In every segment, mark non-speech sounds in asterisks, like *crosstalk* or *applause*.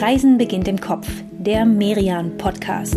Reisen beginnt im Kopf, der Merian Podcast.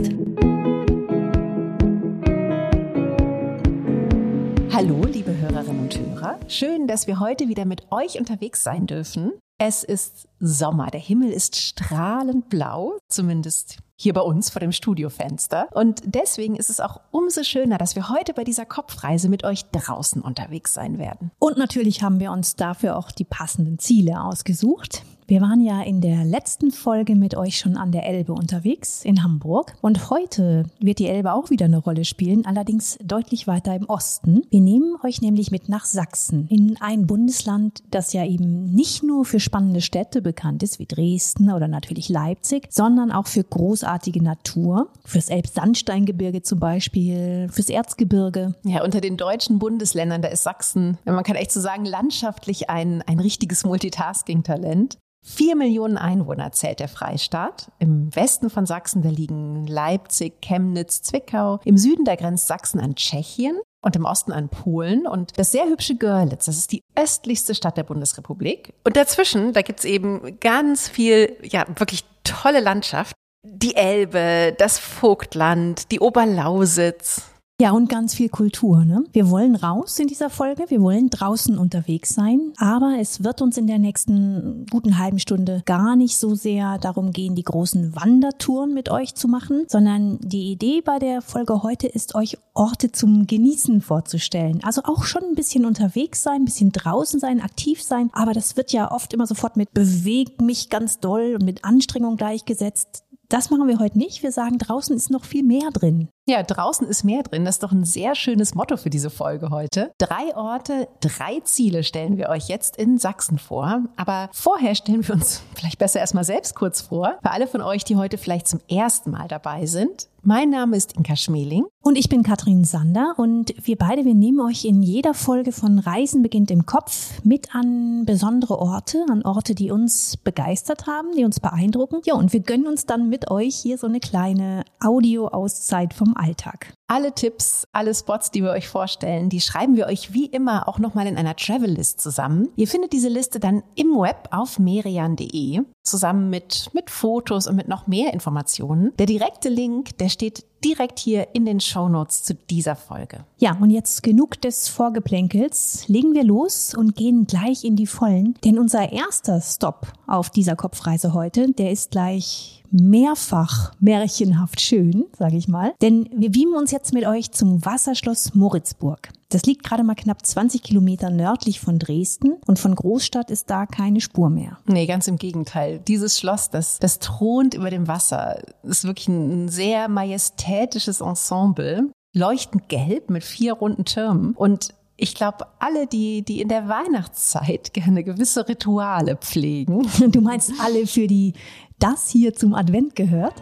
Hallo, liebe Hörerinnen und Hörer. Schön, dass wir heute wieder mit euch unterwegs sein dürfen. Es ist Sommer, der Himmel ist strahlend blau, zumindest hier bei uns vor dem Studiofenster. Und deswegen ist es auch umso schöner, dass wir heute bei dieser Kopfreise mit euch draußen unterwegs sein werden. Und natürlich haben wir uns dafür auch die passenden Ziele ausgesucht. Wir waren ja in der letzten Folge mit euch schon an der Elbe unterwegs in Hamburg und heute wird die Elbe auch wieder eine Rolle spielen, allerdings deutlich weiter im Osten. Wir nehmen euch nämlich mit nach Sachsen, in ein Bundesland, das ja eben nicht nur für spannende Städte bekannt ist, wie Dresden oder natürlich Leipzig, sondern auch für großartige Natur, fürs Elbsandsteingebirge zum Beispiel, fürs Erzgebirge. Ja, unter den deutschen Bundesländern, da ist Sachsen, man kann echt so sagen, landschaftlich ein, ein richtiges Multitasking-Talent. Vier Millionen Einwohner zählt der Freistaat. Im Westen von Sachsen, da liegen Leipzig, Chemnitz, Zwickau. Im Süden, da grenzt Sachsen an Tschechien und im Osten an Polen. Und das sehr hübsche Görlitz, das ist die östlichste Stadt der Bundesrepublik. Und dazwischen, da gibt's eben ganz viel, ja, wirklich tolle Landschaft. Die Elbe, das Vogtland, die Oberlausitz. Ja, und ganz viel Kultur. Ne? Wir wollen raus in dieser Folge, wir wollen draußen unterwegs sein, aber es wird uns in der nächsten guten halben Stunde gar nicht so sehr darum gehen, die großen Wandertouren mit euch zu machen, sondern die Idee bei der Folge heute ist, euch Orte zum Genießen vorzustellen. Also auch schon ein bisschen unterwegs sein, ein bisschen draußen sein, aktiv sein, aber das wird ja oft immer sofort mit bewegt mich ganz doll und mit Anstrengung gleichgesetzt. Das machen wir heute nicht. Wir sagen, draußen ist noch viel mehr drin. Ja, draußen ist mehr drin. Das ist doch ein sehr schönes Motto für diese Folge heute. Drei Orte, drei Ziele stellen wir euch jetzt in Sachsen vor. Aber vorher stellen wir uns *laughs* vielleicht besser erstmal selbst kurz vor. Für alle von euch, die heute vielleicht zum ersten Mal dabei sind. Mein Name ist Inka Schmeling. Und ich bin Katrin Sander und wir beide, wir nehmen euch in jeder Folge von Reisen beginnt im Kopf mit an besondere Orte, an Orte, die uns begeistert haben, die uns beeindrucken. Ja, und wir gönnen uns dann mit euch hier so eine kleine Audio-Auszeit vom Alltag. Alle Tipps, alle Spots, die wir euch vorstellen, die schreiben wir euch wie immer auch nochmal in einer Travel List zusammen. Ihr findet diese Liste dann im Web auf merian.de zusammen mit, mit Fotos und mit noch mehr Informationen. Der direkte Link, der steht direkt hier in den Show Notes zu dieser Folge. Ja, und jetzt genug des Vorgeplänkels. Legen wir los und gehen gleich in die Vollen. Denn unser erster Stop auf dieser Kopfreise heute, der ist gleich mehrfach märchenhaft schön, sage ich mal. Denn wir beamen uns jetzt mit euch zum Wasserschloss Moritzburg. Das liegt gerade mal knapp 20 Kilometer nördlich von Dresden und von Großstadt ist da keine Spur mehr. Nee, ganz im Gegenteil. Dieses Schloss, das, das thront über dem Wasser, ist wirklich ein sehr majestätisches Ensemble. Leuchtend gelb mit vier runden Türmen und ich glaube, alle, die, die in der Weihnachtszeit gerne gewisse Rituale pflegen. Du meinst alle, für die das hier zum Advent gehört?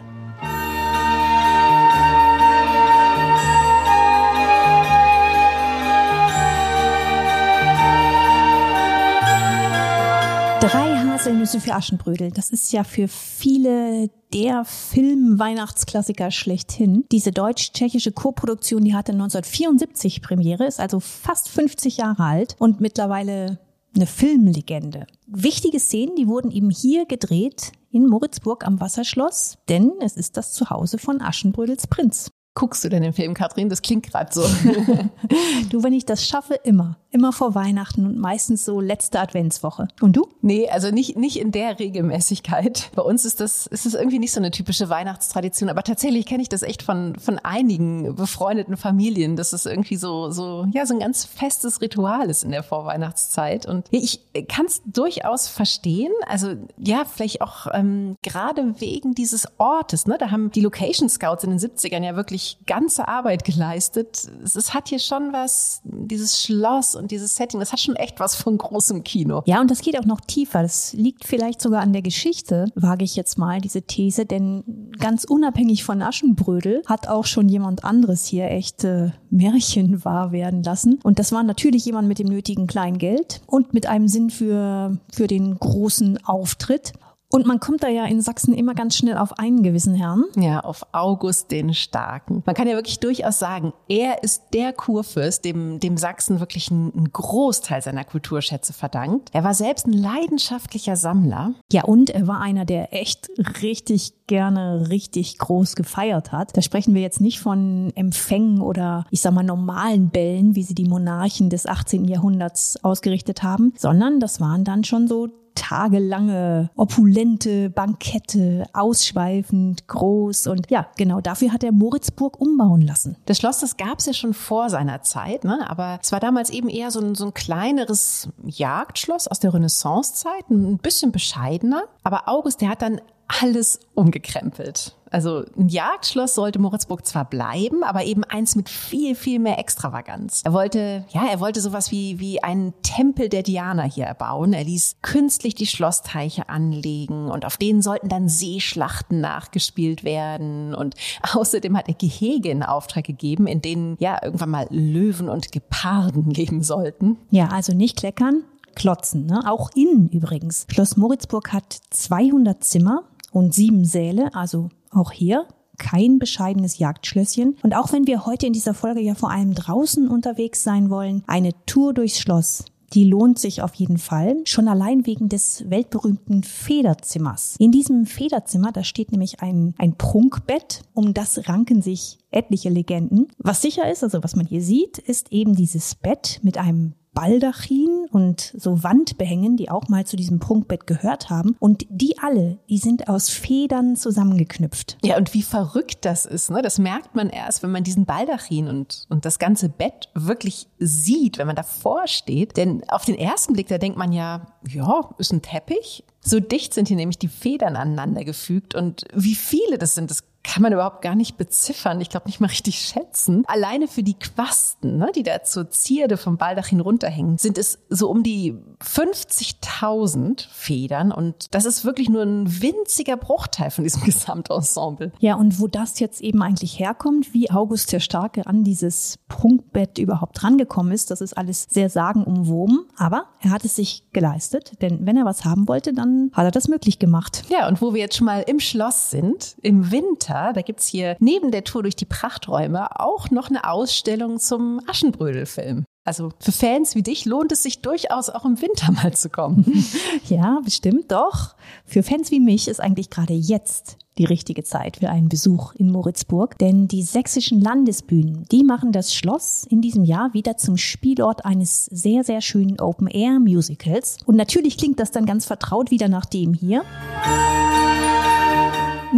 Haselnüsse für Aschenbrödel. Das ist ja für viele der Film-Weihnachtsklassiker schlechthin. Diese deutsch-tschechische Koproduktion, die hatte 1974 Premiere, ist also fast 50 Jahre alt und mittlerweile eine Filmlegende. Wichtige Szenen, die wurden eben hier gedreht in Moritzburg am Wasserschloss, denn es ist das Zuhause von Aschenbrödels Prinz. Guckst du denn den Film, Katrin? Das klingt gerade so. *laughs* du, wenn ich das schaffe, immer. Immer vor Weihnachten und meistens so letzte Adventswoche. Und du? Nee, also nicht, nicht in der Regelmäßigkeit. Bei uns ist das, ist das irgendwie nicht so eine typische Weihnachtstradition. Aber tatsächlich kenne ich das echt von, von einigen befreundeten Familien, dass es irgendwie so, so, ja, so ein ganz festes Ritual ist in der Vorweihnachtszeit. Und ich kann es durchaus verstehen. Also, ja, vielleicht auch ähm, gerade wegen dieses Ortes, ne? Da haben die Location Scouts in den 70ern ja wirklich ganze Arbeit geleistet. Es, es hat hier schon was, dieses Schloss und dieses Setting, das hat schon echt was von großem Kino. Ja, und das geht auch noch tiefer. Das liegt vielleicht sogar an der Geschichte, wage ich jetzt mal diese These, denn ganz unabhängig von Aschenbrödel hat auch schon jemand anderes hier echte Märchen wahr werden lassen. Und das war natürlich jemand mit dem nötigen Kleingeld und mit einem Sinn für, für den großen Auftritt. Und man kommt da ja in Sachsen immer ganz schnell auf einen gewissen Herrn. Ja, auf August den Starken. Man kann ja wirklich durchaus sagen, er ist der Kurfürst, dem, dem Sachsen wirklich einen Großteil seiner Kulturschätze verdankt. Er war selbst ein leidenschaftlicher Sammler. Ja, und er war einer, der echt richtig gerne richtig groß gefeiert hat. Da sprechen wir jetzt nicht von Empfängen oder ich sag mal normalen Bällen, wie sie die Monarchen des 18. Jahrhunderts ausgerichtet haben, sondern das waren dann schon so tagelange, opulente Bankette, ausschweifend, groß. Und ja, genau dafür hat er Moritzburg umbauen lassen. Das Schloss, das gab es ja schon vor seiner Zeit, ne? aber es war damals eben eher so ein, so ein kleineres Jagdschloss aus der Renaissancezeit, ein bisschen bescheidener. Aber August, der hat dann alles umgekrempelt. Also ein Jagdschloss sollte Moritzburg zwar bleiben, aber eben eins mit viel, viel mehr Extravaganz. Er wollte, ja, er wollte sowas wie, wie einen Tempel der Diana hier erbauen. Er ließ künstlich die Schlossteiche anlegen und auf denen sollten dann Seeschlachten nachgespielt werden. Und *laughs* außerdem hat er Gehege in Auftrag gegeben, in denen ja irgendwann mal Löwen und Geparden *laughs* leben sollten. Ja, also nicht kleckern, klotzen, ne? auch innen übrigens. Schloss Moritzburg hat 200 Zimmer und sieben Säle, also auch hier kein bescheidenes Jagdschlösschen. Und auch wenn wir heute in dieser Folge ja vor allem draußen unterwegs sein wollen, eine Tour durchs Schloss, die lohnt sich auf jeden Fall. Schon allein wegen des weltberühmten Federzimmers. In diesem Federzimmer, da steht nämlich ein, ein Prunkbett. Um das ranken sich etliche Legenden. Was sicher ist, also was man hier sieht, ist eben dieses Bett mit einem Baldachin und so Wandbehängen, die auch mal zu diesem Prunkbett gehört haben. Und die alle, die sind aus Federn zusammengeknüpft. Ja, und wie verrückt das ist, ne? Das merkt man erst, wenn man diesen Baldachin und, und das ganze Bett wirklich sieht, wenn man davor steht. Denn auf den ersten Blick, da denkt man ja, ja, ist ein Teppich. So dicht sind hier nämlich die Federn aneinander gefügt und wie viele das sind, das kann man überhaupt gar nicht beziffern. Ich glaube nicht mal richtig schätzen. Alleine für die Quasten, ne, die da zur Zierde vom Baldachin runterhängen, sind es so um die 50.000 Federn und das ist wirklich nur ein winziger Bruchteil von diesem *laughs* Gesamtensemble. Ja, und wo das jetzt eben eigentlich herkommt, wie August der Starke an dieses Prunkbett überhaupt rangekommen ist, das ist alles sehr sagenumwoben, aber er hat es sich geleistet, denn wenn er was haben wollte, dann hat er das möglich gemacht. Ja, und wo wir jetzt schon mal im Schloss sind, im Winter, Winter, da gibt's hier neben der Tour durch die Prachträume auch noch eine Ausstellung zum Aschenbrödel-Film. Also für Fans wie dich lohnt es sich durchaus auch im Winter mal zu kommen. *laughs* Ja, bestimmt doch. Für Fans wie mich ist eigentlich gerade jetzt die richtige Zeit für einen Besuch in Moritzburg, denn die sächsischen Landesbühnen, die machen das Schloss in diesem Jahr wieder zum Spielort eines sehr, sehr schönen Open-Air-Musicals. Und natürlich klingt das dann ganz vertraut wieder nach dem hier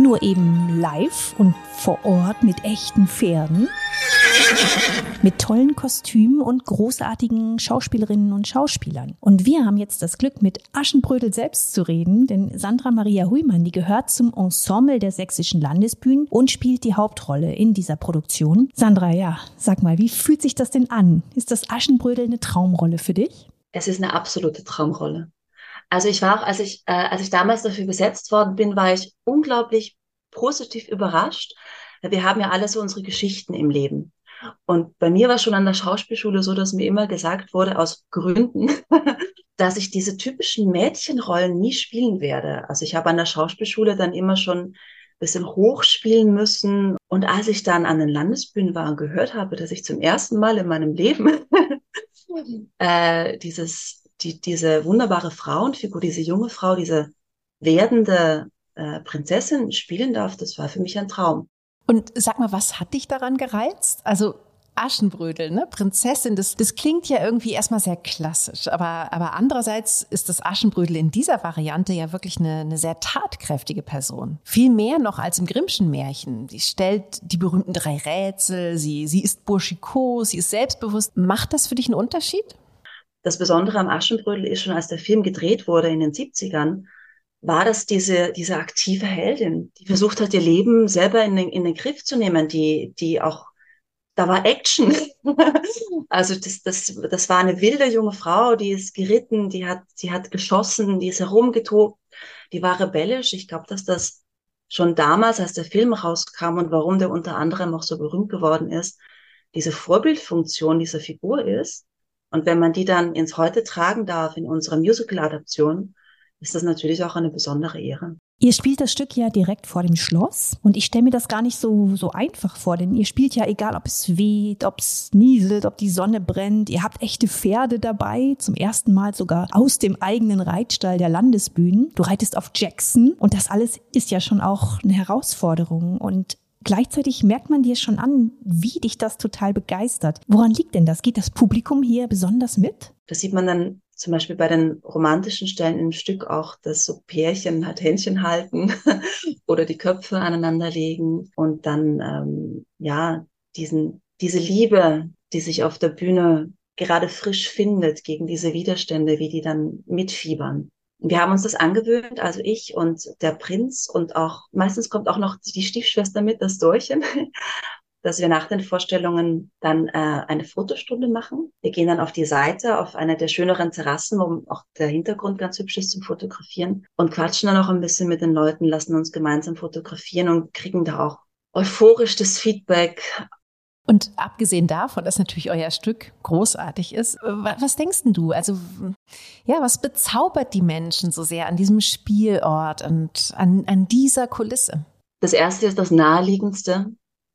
nur eben live und vor Ort mit echten Pferden, mit tollen Kostümen und großartigen Schauspielerinnen und Schauspielern. Und wir haben jetzt das Glück, mit Aschenbrödel selbst zu reden, denn Sandra Maria Huymann, die gehört zum Ensemble der sächsischen Landesbühnen und spielt die Hauptrolle in dieser Produktion. Sandra, ja, sag mal, wie fühlt sich das denn an? Ist das Aschenbrödel eine Traumrolle für dich? Es ist eine absolute Traumrolle. Also ich war auch, als ich, äh, als ich damals dafür besetzt worden bin, war ich unglaublich positiv überrascht. Wir haben ja alle so unsere Geschichten im Leben. Und bei mir war schon an der Schauspielschule so, dass mir immer gesagt wurde, aus Gründen, *laughs* dass ich diese typischen Mädchenrollen nie spielen werde. Also ich habe an der Schauspielschule dann immer schon ein bisschen hochspielen müssen. Und als ich dann an den Landesbühnen war und gehört habe, dass ich zum ersten Mal in meinem Leben *laughs* äh, dieses die, diese wunderbare Frauenfigur, diese junge Frau, diese werdende äh, Prinzessin spielen darf, das war für mich ein Traum. Und sag mal, was hat dich daran gereizt? Also Aschenbrödel, ne? Prinzessin, das, das klingt ja irgendwie erstmal sehr klassisch, aber, aber andererseits ist das Aschenbrödel in dieser Variante ja wirklich eine, eine sehr tatkräftige Person. Viel mehr noch als im Grimmschen Märchen. Sie stellt die berühmten drei Rätsel, sie, sie ist burschikos, sie ist selbstbewusst. Macht das für dich einen Unterschied? Das Besondere am Aschenbrödel ist schon, als der Film gedreht wurde in den 70ern, war das diese, diese aktive Heldin, die versucht hat, ihr Leben selber in den, in den Griff zu nehmen, die, die auch, da war Action. *laughs* also das, das, das war eine wilde junge Frau, die ist geritten, die hat, die hat geschossen, die ist herumgetobt, die war rebellisch. Ich glaube, dass das schon damals, als der Film rauskam und warum der unter anderem auch so berühmt geworden ist, diese Vorbildfunktion dieser Figur ist. Und wenn man die dann ins Heute tragen darf in unserer Musical-Adaption, ist das natürlich auch eine besondere Ehre. Ihr spielt das Stück ja direkt vor dem Schloss und ich stelle mir das gar nicht so, so einfach vor, denn ihr spielt ja egal, ob es weht, ob es nieselt, ob die Sonne brennt. Ihr habt echte Pferde dabei, zum ersten Mal sogar aus dem eigenen Reitstall der Landesbühnen. Du reitest auf Jackson und das alles ist ja schon auch eine Herausforderung und Gleichzeitig merkt man dir schon an, wie dich das total begeistert. Woran liegt denn das? Geht das Publikum hier besonders mit? Das sieht man dann zum Beispiel bei den romantischen Stellen im Stück auch, dass so Pärchen halt Händchen halten *laughs* oder die Köpfe aneinander legen und dann ähm, ja diesen diese Liebe, die sich auf der Bühne gerade frisch findet gegen diese Widerstände, wie die dann mitfiebern. Wir haben uns das angewöhnt, also ich und der Prinz und auch meistens kommt auch noch die Stiefschwester mit, das Dorchen *laughs* dass wir nach den Vorstellungen dann äh, eine Fotostunde machen. Wir gehen dann auf die Seite, auf eine der schöneren Terrassen, wo auch der Hintergrund ganz hübsch ist zum Fotografieren und quatschen dann auch ein bisschen mit den Leuten, lassen uns gemeinsam fotografieren und kriegen da auch euphorisch das Feedback. Und abgesehen davon, dass natürlich euer Stück großartig ist, was denkst denn du? Also, ja, was bezaubert die Menschen so sehr an diesem Spielort und an, an dieser Kulisse? Das erste ist das naheliegendste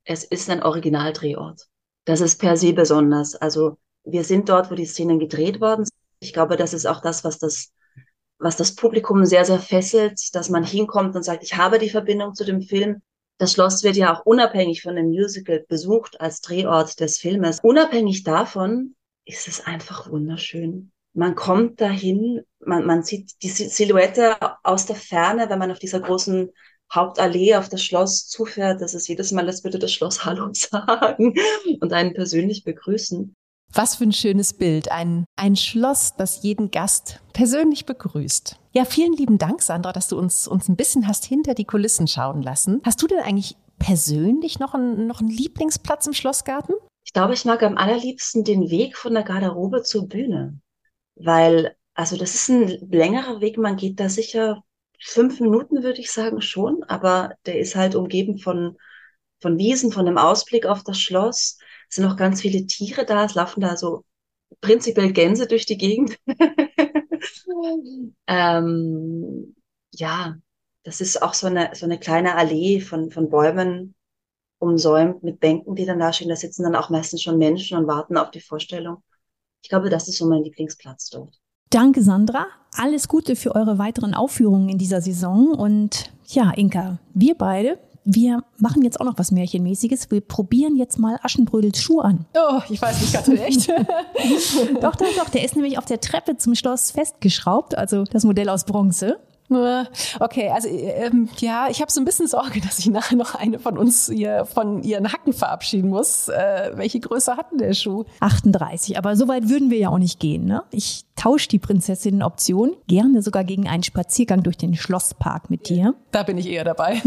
es ist ein Originaldrehort. Das ist per se besonders. Also wir sind dort, wo die Szenen gedreht worden sind. Ich glaube, das ist auch das, was das, was das Publikum sehr, sehr fesselt, dass man hinkommt und sagt, ich habe die Verbindung zu dem Film. Das Schloss wird ja auch unabhängig von dem Musical besucht als Drehort des Filmes. Unabhängig davon ist es einfach wunderschön. Man kommt dahin, man, man sieht die Silhouette aus der Ferne, wenn man auf dieser großen Hauptallee auf das Schloss zufährt, dass es jedes Mal, als würde das Schloss Hallo *laughs* sagen und einen persönlich begrüßen. Was für ein schönes Bild. Ein, ein Schloss, das jeden Gast persönlich begrüßt. Ja, vielen lieben Dank, Sandra, dass du uns, uns ein bisschen hast hinter die Kulissen schauen lassen. Hast du denn eigentlich persönlich noch einen, noch einen Lieblingsplatz im Schlossgarten? Ich glaube, ich mag am allerliebsten den Weg von der Garderobe zur Bühne. Weil, also das ist ein längerer Weg, man geht da sicher fünf Minuten, würde ich sagen, schon, aber der ist halt umgeben von, von Wiesen, von dem Ausblick auf das Schloss. Es sind noch ganz viele Tiere da, es laufen da so prinzipiell Gänse durch die Gegend. *laughs* ähm, ja, das ist auch so eine, so eine kleine Allee von, von Bäumen umsäumt mit Bänken, die dann da stehen. Da sitzen dann auch meistens schon Menschen und warten auf die Vorstellung. Ich glaube, das ist so mein Lieblingsplatz dort. Danke, Sandra. Alles Gute für eure weiteren Aufführungen in dieser Saison. Und ja, Inka, wir beide, wir machen jetzt auch noch was Märchenmäßiges. Wir probieren jetzt mal Aschenbrödels Schuh an. Oh, ich weiß nicht ganz recht. *laughs* doch, doch, doch. Der ist nämlich auf der Treppe zum Schloss festgeschraubt, also das Modell aus Bronze. Okay, also ähm, ja, ich habe so ein bisschen Sorge, dass ich nachher noch eine von uns hier von ihren Hacken verabschieden muss. Äh, welche Größe hat denn der Schuh? 38, aber so weit würden wir ja auch nicht gehen. Ne? Ich tausche die Prinzessinnen-Option gerne sogar gegen einen Spaziergang durch den Schlosspark mit dir. Da bin ich eher dabei.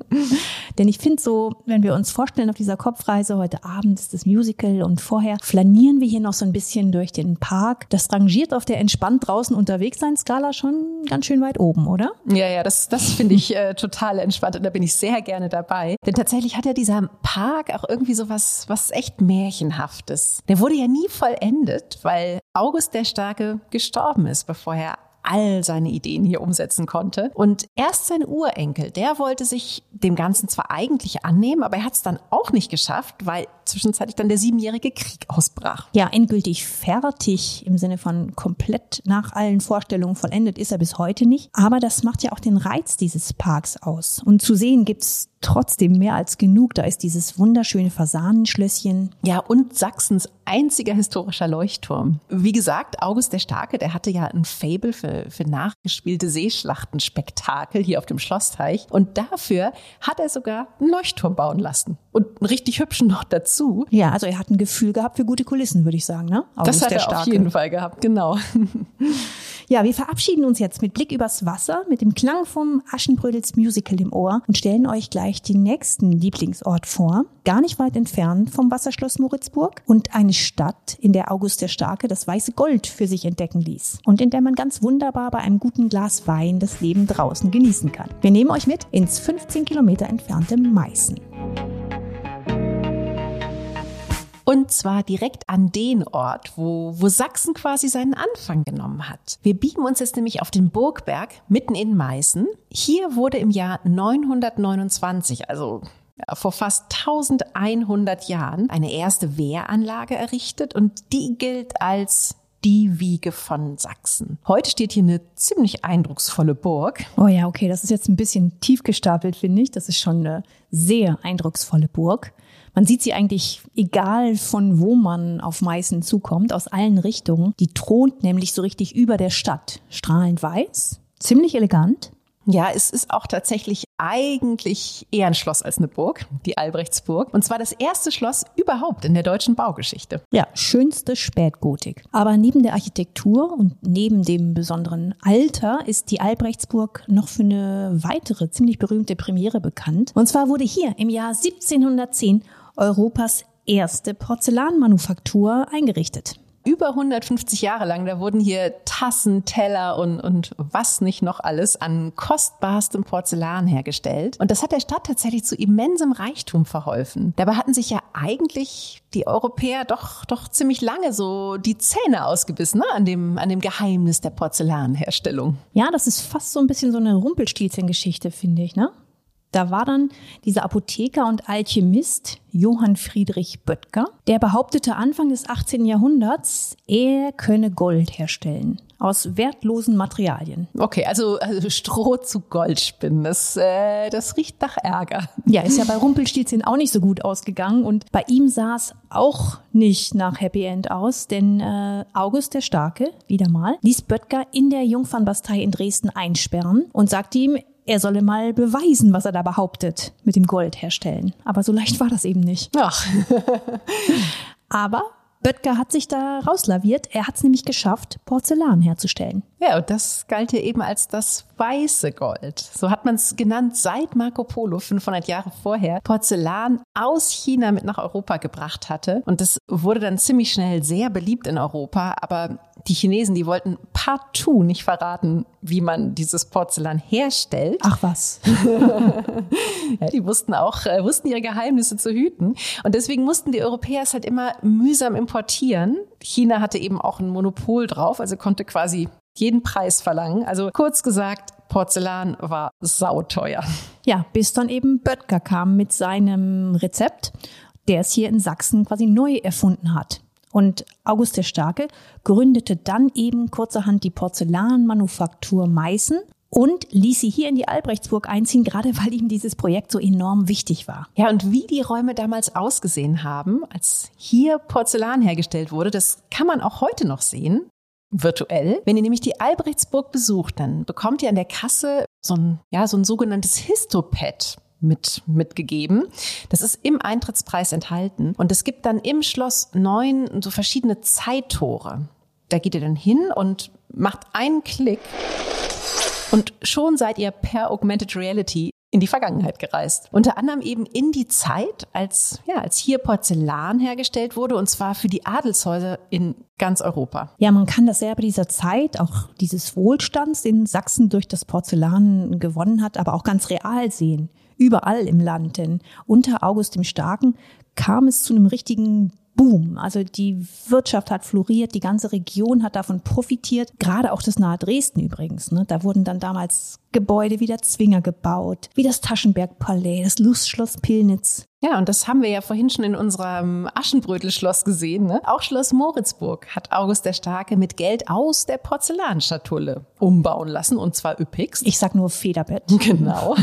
*laughs* Denn ich finde so, wenn wir uns vorstellen auf dieser Kopfreise, heute Abend ist das Musical und vorher flanieren wir hier noch so ein bisschen durch den Park. Das rangiert auf der entspannt draußen unterwegs sein Skala schon ganz schön weit oben, oder? Ja, ja, das, das finde ich äh, total entspannt und da bin ich sehr gerne dabei. Denn tatsächlich hat ja dieser Park auch irgendwie so was, was echt Märchenhaftes. Der wurde ja nie vollendet, weil August der Starke gestorben ist, bevor er all seine Ideen hier umsetzen konnte. Und erst sein Urenkel, der wollte sich dem Ganzen zwar eigentlich annehmen, aber er hat es dann auch nicht geschafft, weil zwischenzeitlich dann der siebenjährige Krieg ausbrach. Ja, endgültig fertig im Sinne von komplett nach allen Vorstellungen vollendet ist er bis heute nicht. Aber das macht ja auch den Reiz dieses Parks aus. Und zu sehen gibt's trotzdem mehr als genug. Da ist dieses wunderschöne Fasanenschlösschen. Ja, und Sachsens einziger historischer Leuchtturm. Wie gesagt, August der Starke, der hatte ja ein Fable für, für nachgespielte Seeschlachtenspektakel hier auf dem Schlossteich. Und dafür hat er sogar einen Leuchtturm bauen lassen. Und einen richtig hübschen noch dazu. Ja, also er hat ein Gefühl gehabt für gute Kulissen, würde ich sagen. Ne? August das hat er Starke. auf jeden Fall gehabt, genau. *laughs* Ja, wir verabschieden uns jetzt mit Blick übers Wasser, mit dem Klang vom Aschenbrödels Musical im Ohr und stellen euch gleich den nächsten Lieblingsort vor, gar nicht weit entfernt vom Wasserschloss Moritzburg und eine Stadt, in der August der Starke das weiße Gold für sich entdecken ließ und in der man ganz wunderbar bei einem guten Glas Wein das Leben draußen genießen kann. Wir nehmen euch mit ins 15 Kilometer entfernte Meißen. Und zwar direkt an den Ort, wo, wo Sachsen quasi seinen Anfang genommen hat. Wir biegen uns jetzt nämlich auf den Burgberg mitten in Meißen. Hier wurde im Jahr 929, also vor fast 1100 Jahren eine erste Wehranlage errichtet und die gilt als die Wiege von Sachsen. Heute steht hier eine ziemlich eindrucksvolle Burg. Oh ja, okay, das ist jetzt ein bisschen tief gestapelt, finde ich. Das ist schon eine sehr eindrucksvolle Burg. Man sieht sie eigentlich, egal von wo man auf Meißen zukommt, aus allen Richtungen. Die thront nämlich so richtig über der Stadt. Strahlend weiß, ziemlich elegant. Ja, es ist auch tatsächlich eigentlich eher ein Schloss als eine Burg, die Albrechtsburg. Und zwar das erste Schloss überhaupt in der deutschen Baugeschichte. Ja, schönste Spätgotik. Aber neben der Architektur und neben dem besonderen Alter ist die Albrechtsburg noch für eine weitere ziemlich berühmte Premiere bekannt. Und zwar wurde hier im Jahr 1710 Europas erste Porzellanmanufaktur eingerichtet über 150 Jahre lang. Da wurden hier Tassen, Teller und, und was nicht noch alles an kostbarstem Porzellan hergestellt. Und das hat der Stadt tatsächlich zu immensem Reichtum verholfen. Dabei hatten sich ja eigentlich die Europäer doch, doch ziemlich lange so die Zähne ausgebissen ne? an, dem, an dem Geheimnis der Porzellanherstellung. Ja, das ist fast so ein bisschen so eine Rumpelstilzchen-Geschichte, finde ich, ne? Da war dann dieser Apotheker und Alchemist Johann Friedrich Böttger, der behauptete Anfang des 18. Jahrhunderts, er könne Gold herstellen aus wertlosen Materialien. Okay, also, also Stroh zu Gold spinnen, das, äh, das riecht nach Ärger. Ja, ist ja bei Rumpelstilzchen auch nicht so gut ausgegangen und bei ihm sah es auch nicht nach Happy End aus, denn äh, August der Starke, wieder mal, ließ Böttger in der Jungfernbastei in Dresden einsperren und sagte ihm, er solle mal beweisen, was er da behauptet, mit dem Gold herstellen. Aber so leicht war das eben nicht. Ach. *laughs* Aber Böttger hat sich da rauslaviert. Er hat es nämlich geschafft, Porzellan herzustellen. Ja, und das galt hier eben als das weiße Gold. So hat man es genannt, seit Marco Polo 500 Jahre vorher Porzellan aus China mit nach Europa gebracht hatte. Und das wurde dann ziemlich schnell sehr beliebt in Europa. Aber die Chinesen, die wollten partout nicht verraten, wie man dieses Porzellan herstellt. Ach was. ja, *laughs* die wussten auch, äh, wussten ihre Geheimnisse zu hüten. Und deswegen mussten die Europäer es halt immer mühsam importieren. China hatte eben auch ein Monopol drauf, also konnte quasi jeden Preis verlangen. Also kurz gesagt, Porzellan war sauteuer. Ja, bis dann eben Böttger kam mit seinem Rezept, der es hier in Sachsen quasi neu erfunden hat. Und August der Starke gründete dann eben kurzerhand die Porzellanmanufaktur Meißen und ließ sie hier in die Albrechtsburg einziehen, gerade weil ihm dieses Projekt so enorm wichtig war. Ja, und wie die Räume damals ausgesehen haben, als hier Porzellan hergestellt wurde, das kann man auch heute noch sehen. Virtuell. Wenn ihr nämlich die Albrechtsburg besucht, dann bekommt ihr an der Kasse so ein, ja, so ein sogenanntes Histopad mit, mitgegeben. Das ist im Eintrittspreis enthalten. Und es gibt dann im Schloss neun so verschiedene Zeittore. Da geht ihr dann hin und macht einen Klick und schon seid ihr per Augmented Reality in die Vergangenheit gereist. Unter anderem eben in die Zeit, als, ja, als hier Porzellan hergestellt wurde, und zwar für die Adelshäuser in ganz Europa. Ja, man kann das sehr bei dieser Zeit, auch dieses Wohlstands, den Sachsen durch das Porzellan gewonnen hat, aber auch ganz real sehen überall im Land. Denn unter August dem Starken kam es zu einem richtigen Boom. Also die Wirtschaft hat floriert, die ganze Region hat davon profitiert. Gerade auch das nahe Dresden übrigens. Ne? Da wurden dann damals Gebäude wie der Zwinger gebaut, wie das Taschenbergpalais, das Lustschloss Pilnitz. Ja, und das haben wir ja vorhin schon in unserem Aschenbrötelschloss gesehen. Ne? Auch Schloss Moritzburg hat August der Starke mit Geld aus der Porzellanschatulle umbauen lassen und zwar üppigst. Ich sag nur Federbett. *laughs* Genau.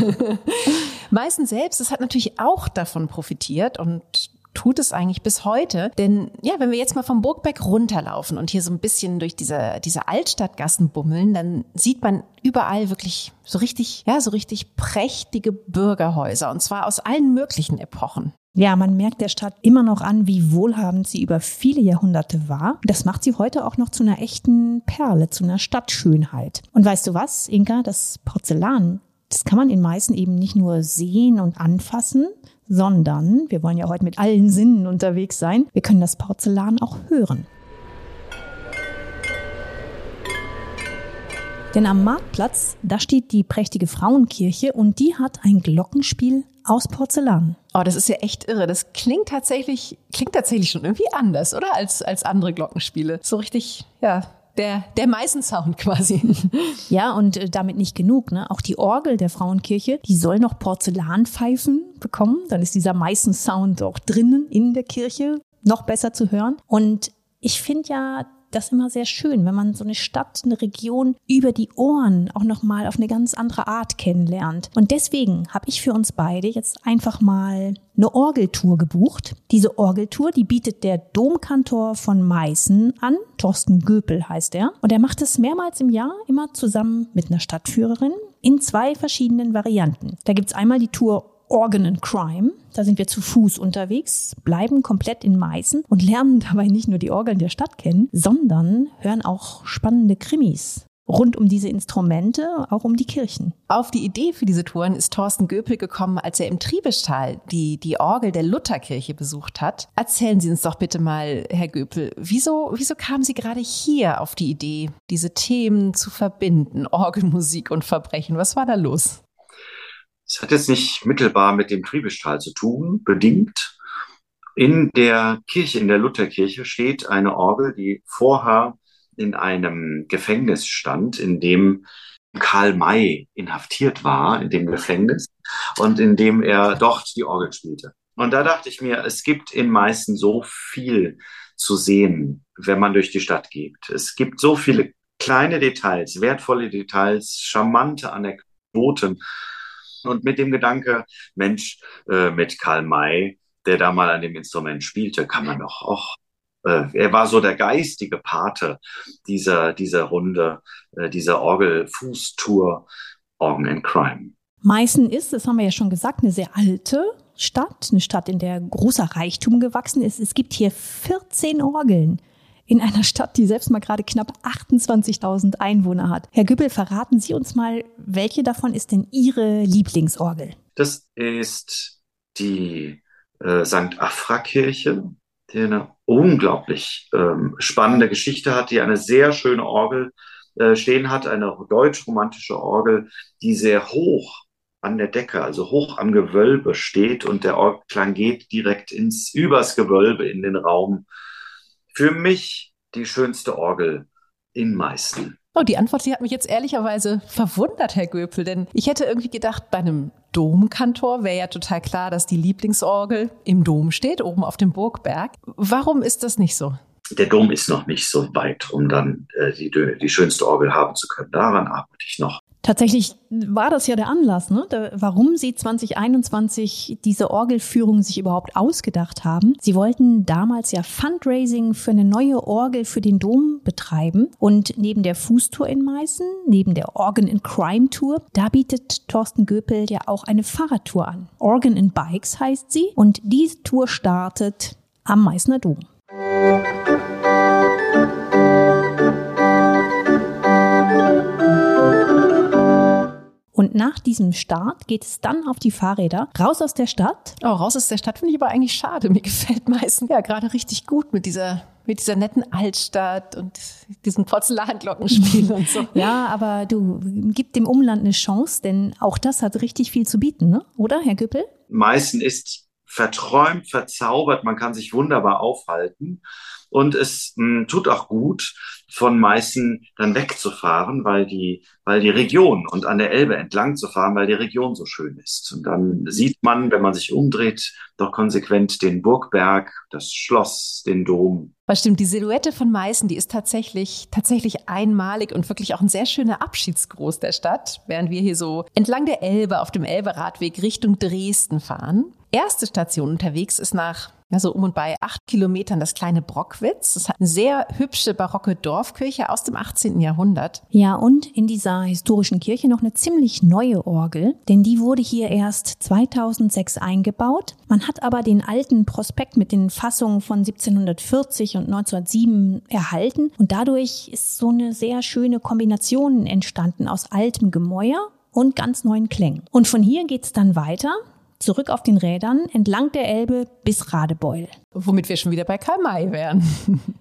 *laughs* Meißen selbst, das hat natürlich auch davon profitiert und tut es eigentlich bis heute. Denn ja, wenn wir jetzt mal vom Burgberg runterlaufen und hier so ein bisschen durch diese, diese Altstadtgassen bummeln, dann sieht man überall wirklich so richtig, ja, so richtig prächtige Bürgerhäuser und zwar aus allen möglichen Epochen. Ja, man merkt der Stadt immer noch an, wie wohlhabend sie über viele Jahrhunderte war. Das macht sie heute auch noch zu einer echten Perle, zu einer Stadtschönheit. Und weißt du was, Inka, das Porzellan, das kann man in Meißen eben nicht nur sehen und anfassen, sondern wir wollen ja heute mit allen Sinnen unterwegs sein. Wir können das Porzellan auch hören. Denn am Marktplatz, da steht die prächtige Frauenkirche und die hat ein Glockenspiel aus Porzellan. Oh, das ist ja echt irre. Das klingt tatsächlich, klingt tatsächlich schon irgendwie anders, oder? Als, als andere Glockenspiele. So richtig, ja, der, der Meißensound quasi. *laughs* Ja, und äh, damit nicht genug. Ne? Auch die Orgel der Frauenkirche, die soll noch Porzellanpfeifen bekommen. Dann ist dieser Meißensound auch drinnen in der Kirche noch besser zu hören. Und ich finde ja, das immer sehr schön, wenn man so eine Stadt, eine Region über die Ohren auch nochmal auf eine ganz andere Art kennenlernt. Und deswegen habe ich für uns beide jetzt einfach mal eine Orgeltour gebucht. Diese Orgeltour, die bietet der Domkantor von Meißen an. Thorsten Göpel heißt er. Und er macht es mehrmals im Jahr, immer zusammen mit einer Stadtführerin in zwei verschiedenen Varianten. Da gibt's einmal die Tour Organ and Crime. Da sind wir zu Fuß unterwegs, bleiben komplett in Meißen und lernen *laughs* dabei nicht nur die Orgeln der Stadt kennen, sondern hören auch spannende Krimis rund um diese Instrumente, auch um die Kirchen. Auf die Idee für diese Touren ist Thorsten Göpel gekommen, als er im Triebeschtal die, die Orgel der Lutherkirche besucht hat. Erzählen Sie uns doch bitte mal, Herr Göpel, wieso, wieso kamen Sie gerade hier auf die Idee, diese Themen zu verbinden, Orgelmusik und Verbrechen? Was war da los? Es hat jetzt nicht mittelbar mit dem Triebestrahl zu tun, bedingt. In der Kirche, in der Lutherkirche steht eine Orgel, die vorher in einem Gefängnis stand, in dem Karl May inhaftiert war, in dem Gefängnis und in dem er dort die Orgel spielte. Und da dachte ich mir, es gibt in Meißen so viel zu sehen, wenn man durch die Stadt geht. Es gibt so viele kleine Details, wertvolle Details, charmante Anekdoten, und mit dem Gedanke, Mensch, äh, mit Karl May, der da mal an dem Instrument spielte, kann man doch auch äh, er war so der geistige Pate dieser, dieser Runde, äh, dieser Orgel-Fußtour Organ and Crime. Meißen ist, das haben wir ja schon gesagt, eine sehr alte Stadt, eine Stadt, in der großer Reichtum gewachsen ist. Es gibt hier 14 Orgeln in einer Stadt, die selbst mal gerade knapp 28.000 Einwohner hat. Herr Güppel, verraten Sie uns mal, welche davon ist denn Ihre Lieblingsorgel? Das ist die äh, St. Afra-Kirche, die eine unglaublich ähm, spannende Geschichte hat, die eine sehr schöne Orgel äh, stehen hat, eine deutsch-romantische Orgel, die sehr hoch an der Decke, also hoch am Gewölbe steht und der Orgelklang geht direkt ins übers Gewölbe in den Raum für mich die schönste Orgel in Meißen. Oh, die Antwort, die hat mich jetzt ehrlicherweise verwundert, Herr Göpel, denn ich hätte irgendwie gedacht, bei einem Domkantor wäre ja total klar, dass die Lieblingsorgel im Dom steht, oben auf dem Burgberg. Warum ist das nicht so? Der Dom ist noch nicht so weit, um dann äh, die, die schönste Orgel haben zu können. Daran arbeite ich noch. Tatsächlich war das ja der Anlass, ne? warum Sie 2021 diese Orgelführung sich überhaupt ausgedacht haben. Sie wollten damals ja Fundraising für eine neue Orgel für den Dom betreiben. Und neben der Fußtour in Meißen, neben der Organ in Crime Tour, da bietet Thorsten Göpel ja auch eine Fahrradtour an. Organ in Bikes heißt sie. Und diese Tour startet am Meißner Dom. Und nach diesem Start geht es dann auf die Fahrräder raus aus der Stadt. Oh, raus aus der Stadt finde ich aber eigentlich schade. Mir *laughs* gefällt meistens ja gerade richtig gut mit dieser mit dieser netten Altstadt und diesem Porzellanglockenspiel *laughs* und so. Ja, aber du gib dem Umland eine Chance, denn auch das hat richtig viel zu bieten, ne? oder, Herr Güppel? Meißen ist verträumt, verzaubert, man kann sich wunderbar aufhalten. Und es mh, hm, tut auch gut, von Meißen dann wegzufahren, weil die, weil die Region und an der Elbe entlang zu fahren, weil die Region so schön ist. Und dann sieht man, wenn man sich umdreht, doch konsequent den Burgberg, das Schloss, den Dom. Was stimmt, die Silhouette von Meißen, die ist tatsächlich, tatsächlich einmalig und wirklich auch ein sehr schöner Abschiedsgruß der Stadt, während wir hier so entlang der Elbe auf dem Elberadweg Richtung Dresden fahren. Erste Station unterwegs ist nach also um und bei acht Kilometern das kleine Brockwitz. Das hat eine sehr hübsche barocke Dorfkirche aus dem 18. Jahrhundert. Ja, und in dieser historischen Kirche noch eine ziemlich neue Orgel, denn die wurde hier erst 2006 eingebaut. Man hat aber den alten Prospekt mit den Fassungen von 1740 und 1907 erhalten und dadurch ist so eine sehr schöne Kombination entstanden aus altem Gemäuer und ganz neuen Klängen. Und von hier geht's dann weiter zurück auf den Rädern entlang der Elbe bis Radebeul. Womit wir schon wieder bei Karl May wären.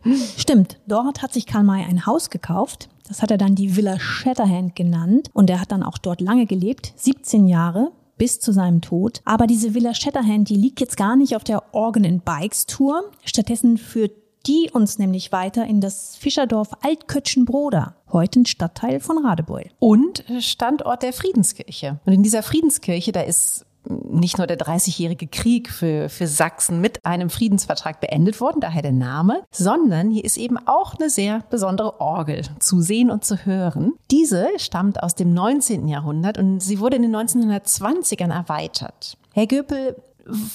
*laughs* Stimmt, dort hat sich Karl May ein Haus gekauft. Das hat er dann die Villa Shatterhand genannt und er hat dann auch dort lange gelebt, 17 Jahre bis zu seinem Tod. Aber diese Villa Shatterhand, die liegt jetzt gar nicht auf der Organ and Bikes Tour. Stattdessen führt die uns nämlich weiter in das Fischerdorf Altkötschenbroda, heute ein Stadtteil von Radebeul. Und Standort der Friedenskirche. Und in dieser Friedenskirche, da ist nicht nur der 30-jährige Krieg für, für Sachsen mit einem Friedensvertrag beendet worden, daher der Name, sondern hier ist eben auch eine sehr besondere Orgel zu sehen und zu hören. Diese stammt aus dem 19. Jahrhundert und sie wurde in den 1920ern erweitert. Herr Göpel,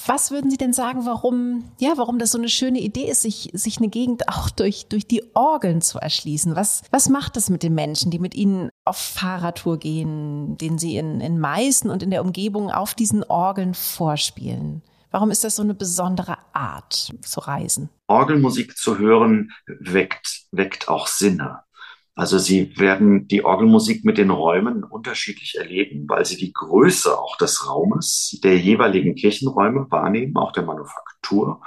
was würden Sie denn sagen, warum, ja, warum das so eine schöne Idee ist, sich, sich eine Gegend auch durch, durch die Orgeln zu erschließen? Was, was macht das mit den Menschen, die mit Ihnen auf Fahrradtour gehen, den Sie in, in Meißen und in der Umgebung auf diesen Orgeln vorspielen? Warum ist das so eine besondere Art zu reisen? Orgelmusik zu hören weckt, weckt auch Sinne. Also sie werden die Orgelmusik mit den Räumen unterschiedlich erleben, weil sie die Größe auch des Raumes, der jeweiligen Kirchenräume wahrnehmen, auch der Manufaktur.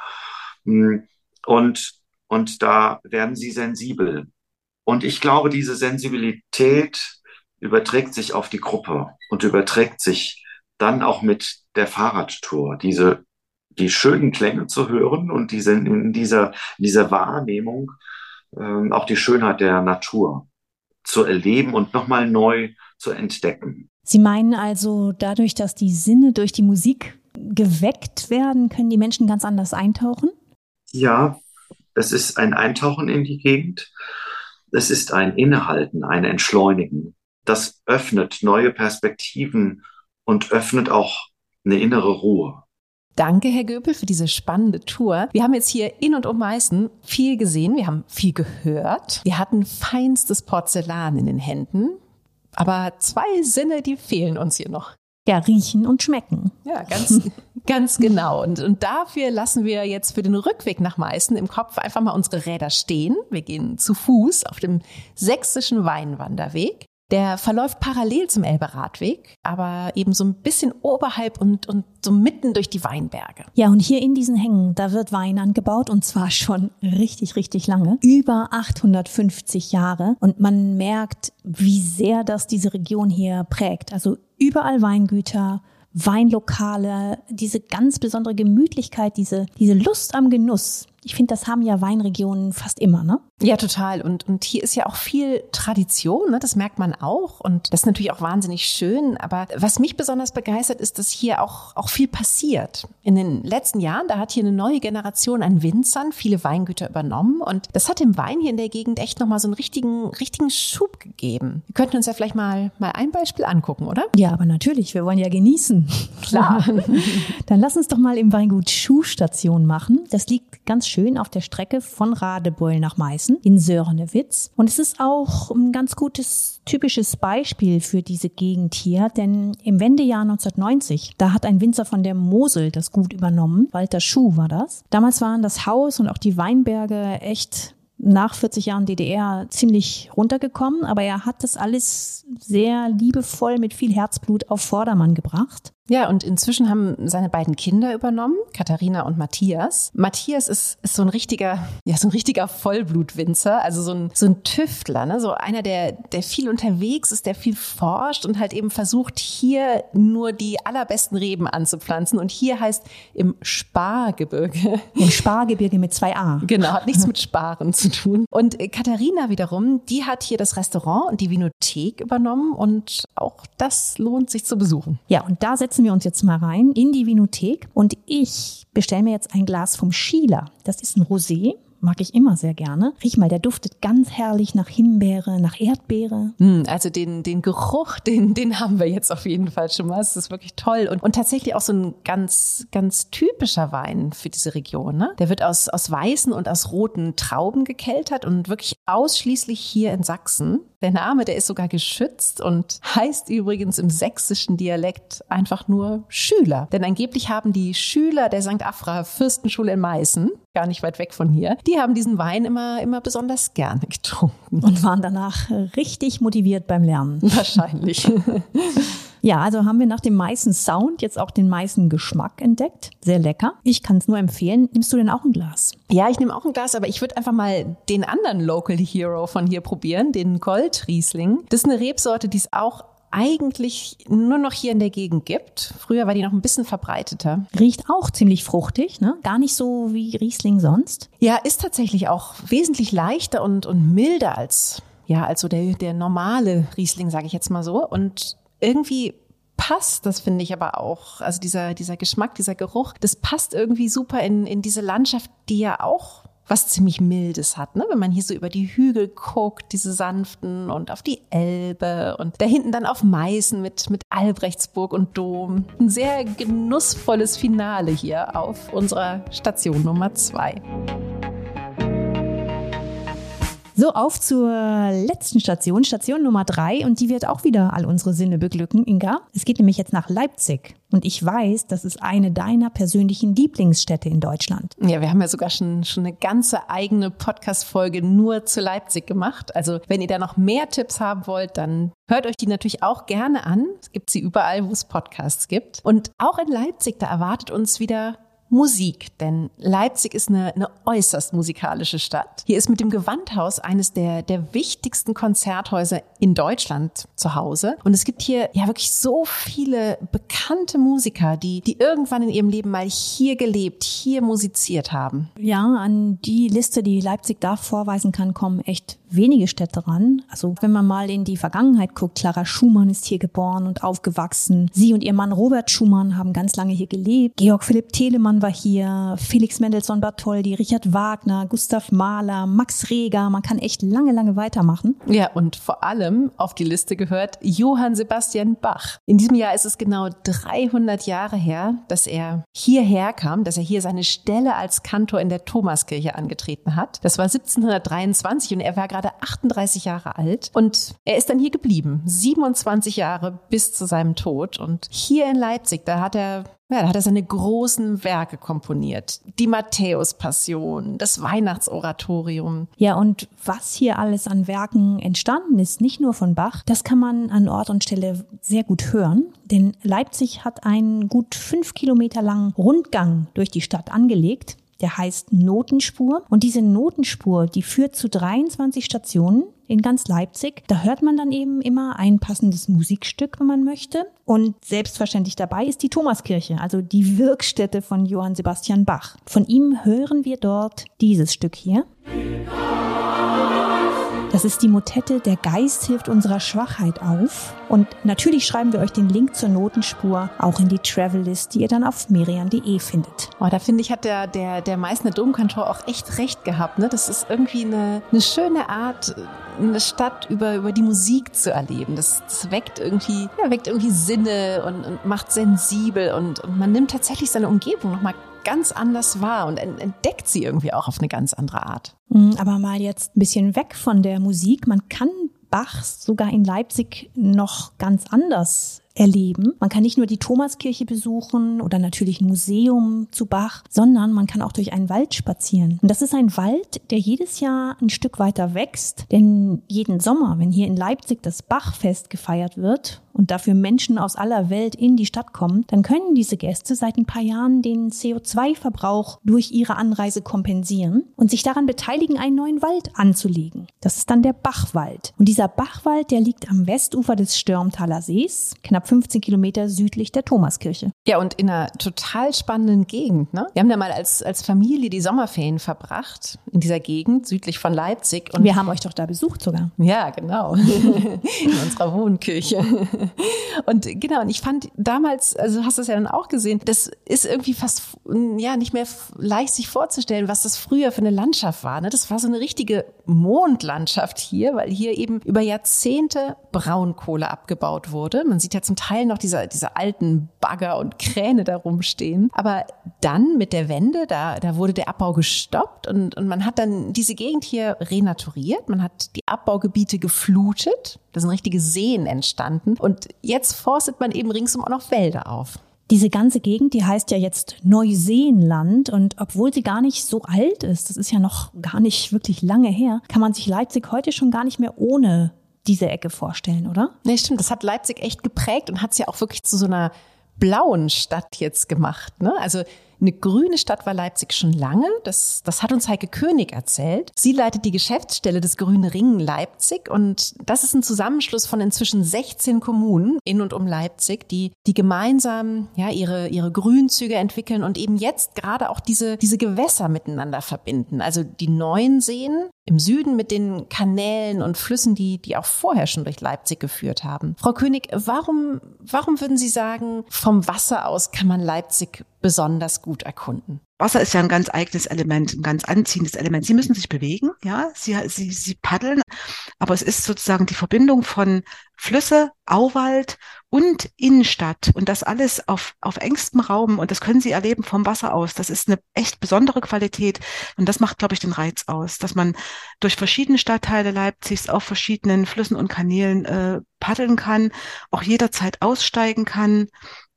Hm, und, und da werden sie sensibel. Und ich glaube, diese Sensibilität überträgt sich auf die Gruppe und überträgt sich dann auch mit der Fahrradtour. Diese, die schönen Klänge zu hören und diese, in dieser, in dieser Wahrnehmung ähm, auch die Schönheit der Natur zu erleben und nochmal neu zu entdecken. Sie meinen also, dadurch, dass die Sinne durch die Musik geweckt werden, können die Menschen ganz anders eintauchen? Ja, es ist ein Eintauchen in die Gegend. Es ist ein Innehalten, ein Entschleunigen. Das öffnet neue Perspektiven und öffnet auch eine innere Ruhe. Danke, Herr Göpel, für diese spannende Tour. Wir haben jetzt hier in und um Meißen viel gesehen, wir haben viel gehört. Wir hatten feinstes Porzellan in den Händen. Aber zwei Sinne, die fehlen uns hier noch. Ja, riechen und schmecken. Ja, ganz, *laughs* ganz genau. Und, und dafür lassen wir jetzt für den Rückweg nach Meißen im Kopf einfach mal unsere Räder stehen. Wir gehen zu Fuß auf dem sächsischen Weinwanderweg. Der verläuft parallel zum Elbe-Radweg, aber eben so ein bisschen oberhalb und, und so mitten durch die Weinberge. Ja, und hier in diesen Hängen, da wird Wein angebaut und zwar schon richtig, richtig lange. Über 850 Jahre. Und man merkt, wie sehr das diese Region hier prägt. Also überall Weingüter, Weinlokale, diese ganz besondere Gemütlichkeit, diese, diese Lust am Genuss. Ich finde, das haben ja Weinregionen fast immer, ne? Ja, total. Und, und hier ist ja auch viel Tradition, ne? das merkt man auch. Und das ist natürlich auch wahnsinnig schön. Aber was mich besonders begeistert, ist, dass hier auch, auch viel passiert. In den letzten Jahren, da hat hier eine neue Generation an Winzern viele Weingüter übernommen. Und das hat dem Wein hier in der Gegend echt nochmal so einen richtigen, richtigen Schub gegeben. Wir könnten uns ja vielleicht mal, mal ein Beispiel angucken, oder? Ja, aber natürlich. Wir wollen ja genießen. Klar. *laughs* Dann lass uns doch mal im Weingut Schuhstation machen. Das liegt ganz schön auf der Strecke von Radebeul nach Meißen in Sörnewitz. Und es ist auch ein ganz gutes, typisches Beispiel für diese Gegend hier, denn im Wendejahr 1990, da hat ein Winzer von der Mosel das Gut übernommen. Walter Schuh war das. Damals waren das Haus und auch die Weinberge echt nach 40 Jahren DDR ziemlich runtergekommen, aber er hat das alles sehr liebevoll mit viel Herzblut auf Vordermann gebracht. Ja, und inzwischen haben seine beiden Kinder übernommen, Katharina und Matthias. Matthias ist, ist so ein richtiger, ja, so ein richtiger Vollblutwinzer, also so ein, so ein Tüftler, ne? so einer, der, der viel unterwegs ist, der viel forscht und halt eben versucht, hier nur die allerbesten Reben anzupflanzen. Und hier heißt im Spargebirge. Im Spargebirge mit zwei A. Genau, hat nichts mit Sparen zu tun. Und Katharina wiederum, die hat hier das Restaurant und die Vinothek übernommen und auch das lohnt sich zu besuchen. Ja, und da setzt setzen wir uns jetzt mal rein in die Vinothek und ich bestelle mir jetzt ein Glas vom Schieler. Das ist ein Rosé mag ich immer sehr gerne. Riech mal, der duftet ganz herrlich nach Himbeere, nach Erdbeere. Mm, also den, den Geruch, *laughs* den, den haben wir jetzt auf jeden Fall schon mal. Es ist wirklich toll. Und, und tatsächlich auch so ein ganz, ganz typischer Wein für diese Region. Ne? Der wird aus, aus weißen und aus roten Trauben gekeltert und wirklich ausschließlich hier in Sachsen. Der Name, der ist sogar geschützt und *laughs* heißt übrigens im sächsischen Dialekt einfach nur Schüler. Denn angeblich haben die Schüler der St. Afra Fürstenschule in Meißen, gar nicht weit weg von hier, die haben diesen Wein immer, immer besonders gerne getrunken. Und waren danach richtig motiviert beim Lernen. *laughs* Wahrscheinlich. *laughs* Ja, also haben wir nach dem meisten Sound jetzt auch den meisten Geschmack entdeckt. Sehr lecker. Ich kann es nur empfehlen. Nimmst du denn auch ein Glas? Ja, ich nehme auch ein Glas, aber ich würde einfach mal den anderen Local Hero von hier probieren, den Goldriesling. Das ist eine Rebsorte, die es auch eigentlich nur noch hier in der Gegend gibt. Früher war die noch ein bisschen verbreiteter. Riecht auch ziemlich fruchtig, ne? Gar nicht so wie Riesling sonst. Ja, ist tatsächlich auch wesentlich leichter und, und milder als, ja, als so der, der normale Riesling, sage ich jetzt mal so. Und irgendwie passt, das finde ich aber auch, also dieser, dieser Geschmack, dieser Geruch, das passt irgendwie super in, in diese Landschaft, die ja auch was ziemlich Mildes hat, ne? wenn man hier so über die Hügel guckt, diese sanften und auf die Elbe und da hinten dann auf Meißen mit, mit Albrechtsburg und Dom. Ein sehr genussvolles Finale hier auf unserer Station Nummer zwei. So, auf zur letzten Station, Station Nummer drei. Und die wird auch wieder all unsere Sinne beglücken, Inga. Es geht nämlich jetzt nach Leipzig. Und ich weiß, das ist eine deiner persönlichen Lieblingsstädte in Deutschland. Ja, wir haben ja sogar schon, schon eine ganze eigene Podcast-Folge nur zu Leipzig gemacht. Also, wenn ihr da noch mehr Tipps haben wollt, dann hört euch die natürlich auch gerne an. Es gibt sie überall, wo es Podcasts gibt. Und auch in Leipzig, da erwartet uns wieder Musik, denn Leipzig ist eine, eine äußerst musikalische Stadt. Hier ist mit dem Gewandhaus eines der, der wichtigsten Konzerthäuser in Deutschland zu Hause. Und es gibt hier ja wirklich so viele bekannte Musiker, die, die irgendwann in ihrem Leben mal hier gelebt, hier musiziert haben. Ja, an die Liste, die Leipzig da vorweisen kann, kommen echt wenige Städte ran. Also wenn man mal in die Vergangenheit guckt, Clara Schumann ist hier geboren und aufgewachsen. Sie und ihr Mann Robert Schumann haben ganz lange hier gelebt. Georg Philipp Telemann war hier, Felix Mendelssohn Bartholdy, Richard Wagner, Gustav Mahler, Max Reger. Man kann echt lange, lange weitermachen. Ja, und vor allem auf die Liste gehört Johann Sebastian Bach. In diesem Jahr ist es genau 300 Jahre her, dass er hierher kam, dass er hier seine Stelle als Kantor in der Thomaskirche angetreten hat. Das war 1723 und er war gerade 38 Jahre alt und er ist dann hier geblieben, 27 Jahre bis zu seinem Tod. Und hier in Leipzig, da hat er ja, da hat er seine großen Werke komponiert. Die Matthäus-Passion, das Weihnachtsoratorium. Ja, und was hier alles an Werken entstanden ist, nicht nur von Bach, das kann man an Ort und Stelle sehr gut hören. Denn Leipzig hat einen gut fünf Kilometer langen Rundgang durch die Stadt angelegt der heißt Notenspur. Und diese Notenspur, die führt zu 23 Stationen in ganz Leipzig. Da hört man dann eben immer ein passendes Musikstück, wenn man möchte. Und selbstverständlich dabei ist die Thomaskirche, also die Wirkstätte von Johann Sebastian Bach. Von ihm hören wir dort dieses Stück hier. Das ist die Motette Der Geist hilft unserer Schwachheit auf. Und natürlich schreiben wir euch den Link zur Notenspur auch in die Travel-List, die ihr dann auf merian.de findet. Oh, da finde ich, hat der, der, der Meißner Domkantor auch echt recht gehabt. Ne? Das ist irgendwie eine, eine schöne Art, eine Stadt über, über die Musik zu erleben. Das, das weckt irgendwie, ja, weckt irgendwie Sinne und, und macht sensibel und, und man nimmt tatsächlich seine Umgebung nochmal ganz anders wahr und entdeckt sie irgendwie auch auf eine ganz andere Art. Mhm, aber mal jetzt ein bisschen weg von der Musik. Man kann Bach sogar in Leipzig noch ganz anders erleben. Man kann nicht nur die Thomaskirche besuchen oder natürlich ein Museum zu Bach, sondern man kann auch durch einen Wald spazieren. Und das ist ein Wald, der jedes Jahr ein Stück weiter wächst, denn jeden Sommer, wenn hier in Leipzig das Bachfest gefeiert wird und dafür Menschen aus aller Welt in die Stadt kommen, dann können diese Gäste seit ein paar Jahren den CO2-Verbrauch durch ihre Anreise kompensieren und sich daran beteiligen, einen neuen Wald anzulegen. Das ist dann der Bachwald. Und dieser Bachwald, der liegt am Westufer des Stürmtaler Sees, knapp 15 Kilometer südlich der Thomaskirche. Ja, und in einer total spannenden Gegend. Ne? Wir haben da mal als, als Familie die Sommerferien verbracht in dieser Gegend südlich von Leipzig. Und wir haben euch doch da besucht sogar. Ja, genau. *laughs* in unserer Wohnkirche. Und genau, und ich fand damals, also hast du es ja dann auch gesehen, das ist irgendwie fast ja nicht mehr leicht sich vorzustellen, was das früher für eine Landschaft war. Ne? Das war so eine richtige Mondlandschaft hier, weil hier eben über Jahrzehnte Braunkohle abgebaut wurde. Man sieht ja zum Teil noch diese, diese alten Bagger und Kräne da rumstehen. Aber dann mit der Wende, da, da wurde der Abbau gestoppt und, und man hat dann diese Gegend hier renaturiert. Man hat die Abbaugebiete geflutet. Da sind richtige Seen entstanden. Und jetzt forstet man eben ringsum auch noch Wälder auf. Diese ganze Gegend, die heißt ja jetzt Neuseenland und obwohl sie gar nicht so alt ist, das ist ja noch gar nicht wirklich lange her, kann man sich Leipzig heute schon gar nicht mehr ohne diese Ecke vorstellen, oder? Nee, stimmt. Das hat Leipzig echt geprägt und hat es ja auch wirklich zu so einer blauen Stadt jetzt gemacht. Ne? Also eine grüne Stadt war Leipzig schon lange. Das, das hat uns Heike König erzählt. Sie leitet die Geschäftsstelle des Grünen Ring Leipzig und das ist ein Zusammenschluss von inzwischen 16 Kommunen in und um Leipzig, die, die gemeinsam ja, ihre, ihre Grünzüge entwickeln und eben jetzt gerade auch diese, diese Gewässer miteinander verbinden. Also die neuen Seen im Süden mit den Kanälen und Flüssen, die, die auch vorher schon durch Leipzig geführt haben. Frau König, warum, warum würden Sie sagen, vom Wasser aus kann man Leipzig besonders gut erkunden? Wasser ist ja ein ganz eigenes Element, ein ganz anziehendes Element. Sie müssen sich bewegen, ja, sie, sie, sie paddeln, aber es ist sozusagen die Verbindung von Flüsse, Auwald und Innenstadt und das alles auf, auf engstem Raum und das können Sie erleben vom Wasser aus. Das ist eine echt besondere Qualität und das macht, glaube ich, den Reiz aus, dass man durch verschiedene Stadtteile Leipzigs auf verschiedenen Flüssen und Kanälen äh, paddeln kann, auch jederzeit aussteigen kann.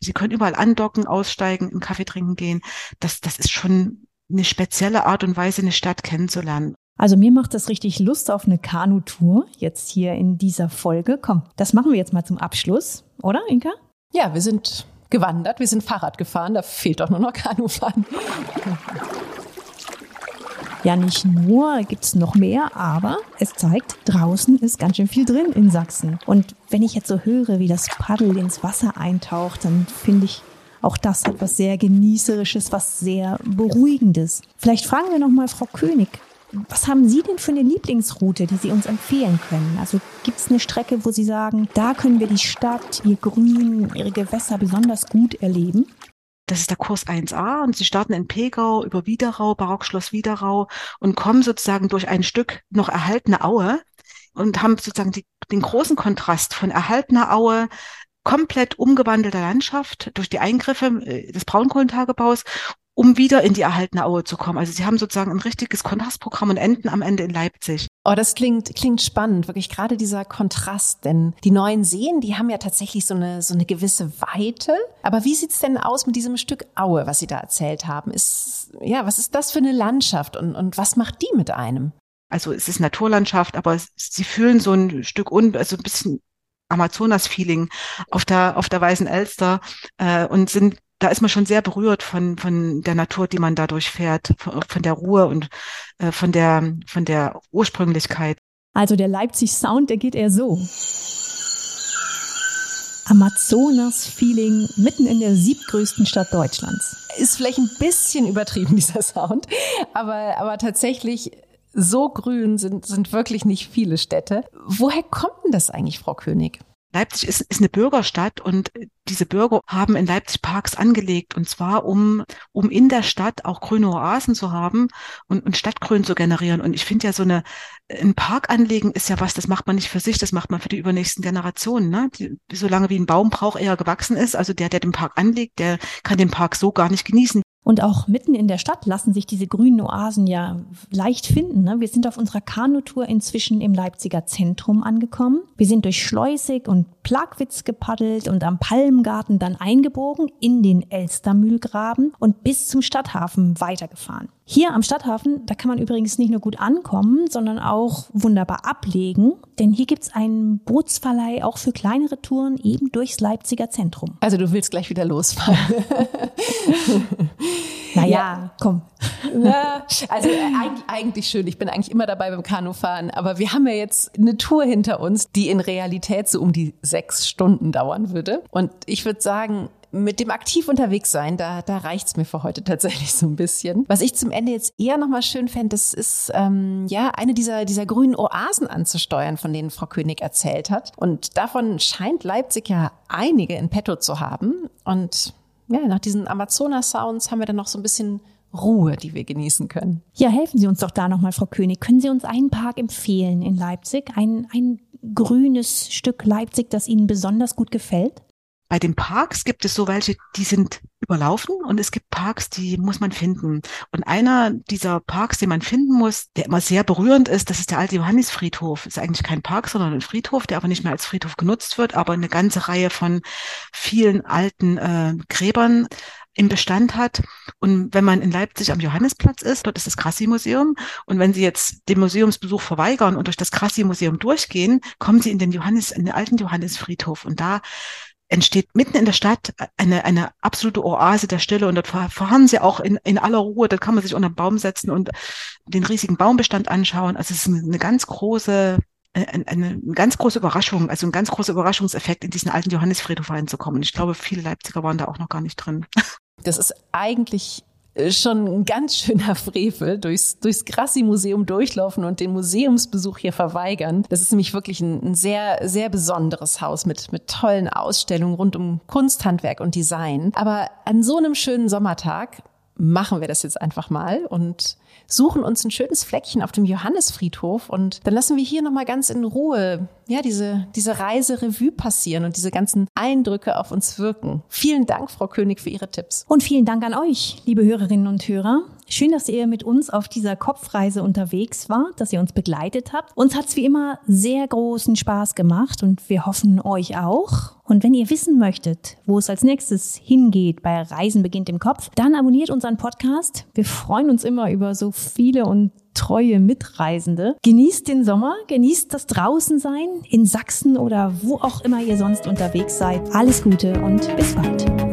Sie können überall andocken, aussteigen, einen Kaffee trinken gehen. Das, das ist schon eine spezielle Art und Weise, eine Stadt kennenzulernen. Also mir macht das richtig Lust auf eine Kanutour jetzt hier in dieser Folge. Komm, das machen wir jetzt mal zum Abschluss, oder Inka? Ja, wir sind gewandert, wir sind Fahrrad gefahren, da fehlt doch nur noch Kanufahren. Ja, nicht nur gibt's noch mehr, aber es zeigt, draußen ist ganz schön viel drin in Sachsen. Und wenn ich jetzt so höre, wie das Paddel ins Wasser eintaucht, dann finde ich, auch das hat was sehr Genießerisches, was sehr Beruhigendes. Vielleicht fragen wir noch mal Frau König, was haben Sie denn für eine Lieblingsroute, die Sie uns empfehlen können? Also gibt es eine Strecke, wo Sie sagen, da können wir die Stadt, ihr Grün, ihre Gewässer besonders gut erleben? Das ist der Kurs 1a und sie starten in Pegau über Wiederau, Barockschloss Wiederau und kommen sozusagen durch ein Stück noch erhaltene Aue und haben sozusagen die, den großen Kontrast von erhaltener Aue komplett umgewandelter Landschaft durch die Eingriffe äh, des Braunkohlentagebaus um wieder in die erhaltene Aue zu kommen. Also sie haben sozusagen ein richtiges Kontrastprogramm und enden am Ende in Leipzig. Oh, das klingt, klingt spannend, wirklich gerade dieser Kontrast, denn die neuen Seen, die haben ja tatsächlich so eine, so eine gewisse Weite. Aber wie sieht's denn aus mit diesem Stück Aue, was Sie da erzählt haben? Ist, ja, was ist das für eine Landschaft und, und was macht die mit einem? Also es ist Naturlandschaft, aber sie fühlen so ein Stück un, also ein bisschen Amazonas-Feeling auf der, auf der Weißen Elster äh, und sind da ist man schon sehr berührt von, von der Natur, die man dadurch fährt, von, von der Ruhe und äh, von, der, von der Ursprünglichkeit. Also der Leipzig Sound, der geht eher so. Amazonas-Feeling mitten in der siebtgrößten Stadt Deutschlands. Ist vielleicht ein bisschen übertrieben, *laughs* dieser Sound, aber, aber tatsächlich so grün sind, sind wirklich nicht viele Städte. Woher kommt denn das eigentlich, Frau König? Leipzig ist, ist eine Bürgerstadt und diese Bürger haben in Leipzig Parks angelegt und zwar um, um in der Stadt auch grüne Oasen zu haben und, und Stadtgrün zu generieren. Und ich finde ja so eine, ein Park anlegen ist ja was, das macht man nicht für sich, das macht man für die übernächsten Generationen. Ne? Die, solange wie ein Baum braucht, eher gewachsen ist, also der, der den Park anlegt, der kann den Park so gar nicht genießen. Und auch mitten in der Stadt lassen sich diese grünen Oasen ja leicht finden. Ne? Wir sind auf unserer Kanutour inzwischen im Leipziger Zentrum angekommen. Wir sind durch Schleusig und Plagwitz gepaddelt und am Palmgarten dann eingebogen in den Elstermühlgraben und bis zum Stadthafen weitergefahren. Hier am Stadthafen, da kann man übrigens nicht nur gut ankommen, sondern auch wunderbar ablegen, denn hier gibt's einen Bootsverleih auch für kleinere Touren eben durchs Leipziger Zentrum. Also du willst gleich wieder losfahren. *laughs* naja, ja. komm. Ja, also äh, eigentlich, eigentlich schön. Ich bin eigentlich immer dabei beim Kanufahren, aber wir haben ja jetzt eine Tour hinter uns, die in Realität so um die sechs Stunden dauern würde. Und ich würde sagen, mit dem aktiv unterwegs sein, da, da reicht's mir für heute tatsächlich so ein bisschen. Was ich zum Ende jetzt eher nochmal schön fände, das ist ähm, ja eine dieser, dieser grünen Oasen anzusteuern, von denen Frau König erzählt hat. Und davon scheint Leipzig ja einige in petto zu haben. Und ja, nach diesen Amazonas-Sounds haben wir dann noch so ein bisschen Ruhe, die wir genießen können. Ja, helfen Sie uns doch da nochmal, Frau König. Können Sie uns einen Park empfehlen in Leipzig? Ein, ein grünes Stück Leipzig, das Ihnen besonders gut gefällt? Bei den Parks gibt es so welche, die sind überlaufen und es gibt Parks, die muss man finden. Und einer dieser Parks, den man finden muss, der immer sehr berührend ist, das ist der alte Johannisfriedhof. Ist eigentlich kein Park, sondern ein Friedhof, der aber nicht mehr als Friedhof genutzt wird, aber eine ganze Reihe von vielen alten äh, Gräbern im Bestand hat. Und wenn man in Leipzig am Johannesplatz ist, dort ist das Krassi-Museum. Und wenn Sie jetzt den Museumsbesuch verweigern und durch das Krassi-Museum durchgehen, kommen Sie in den Johannes, in den alten Johannesfriedhof. Und da entsteht mitten in der Stadt eine, eine absolute Oase der Stille und dort fahren sie auch in, in aller Ruhe. Da kann man sich unter den Baum setzen und den riesigen Baumbestand anschauen. Also es ist eine, ganz große eine, eine ganz große Überraschung, also ein ganz großer Überraschungseffekt, in diesen alten Johannesfriedhof reinzukommen. Ich glaube, viele Leipziger waren da auch noch gar nicht drin. Das ist eigentlich äh, schon ein ganz schöner Frevel, durchs, durchs Grassi-Museum durchlaufen und den Museumsbesuch hier verweigern. Das ist nämlich wirklich ein, ein sehr, sehr besonderes Haus mit, mit tollen Ausstellungen rund um Kunsthandwerk und Design. Aber an so einem schönen Sommertag machen wir das jetzt einfach mal und suchen uns ein schönes Fleckchen auf dem Johannesfriedhof und dann lassen wir hier nochmal ganz in Ruhe, ja, diese, diese Reise Revue passieren und diese ganzen Eindrücke auf uns wirken. Vielen Dank, Frau König, für Ihre Tipps. Und vielen Dank an euch, liebe Hörerinnen und Hörer. Schön, dass ihr mit uns auf dieser Kopfreise unterwegs wart, dass ihr uns begleitet habt. Uns hat's wie immer sehr großen Spaß gemacht und wir hoffen euch auch. Und wenn ihr wissen möchtet, wo es als nächstes hingeht bei Reisen beginnt im Kopf, dann abonniert unseren Podcast. Wir freuen uns immer über so viele und treue Mitreisende. Genießt den Sommer, genießt das Draußensein in Sachsen oder wo auch immer ihr sonst unterwegs seid. Alles Gute und bis bald.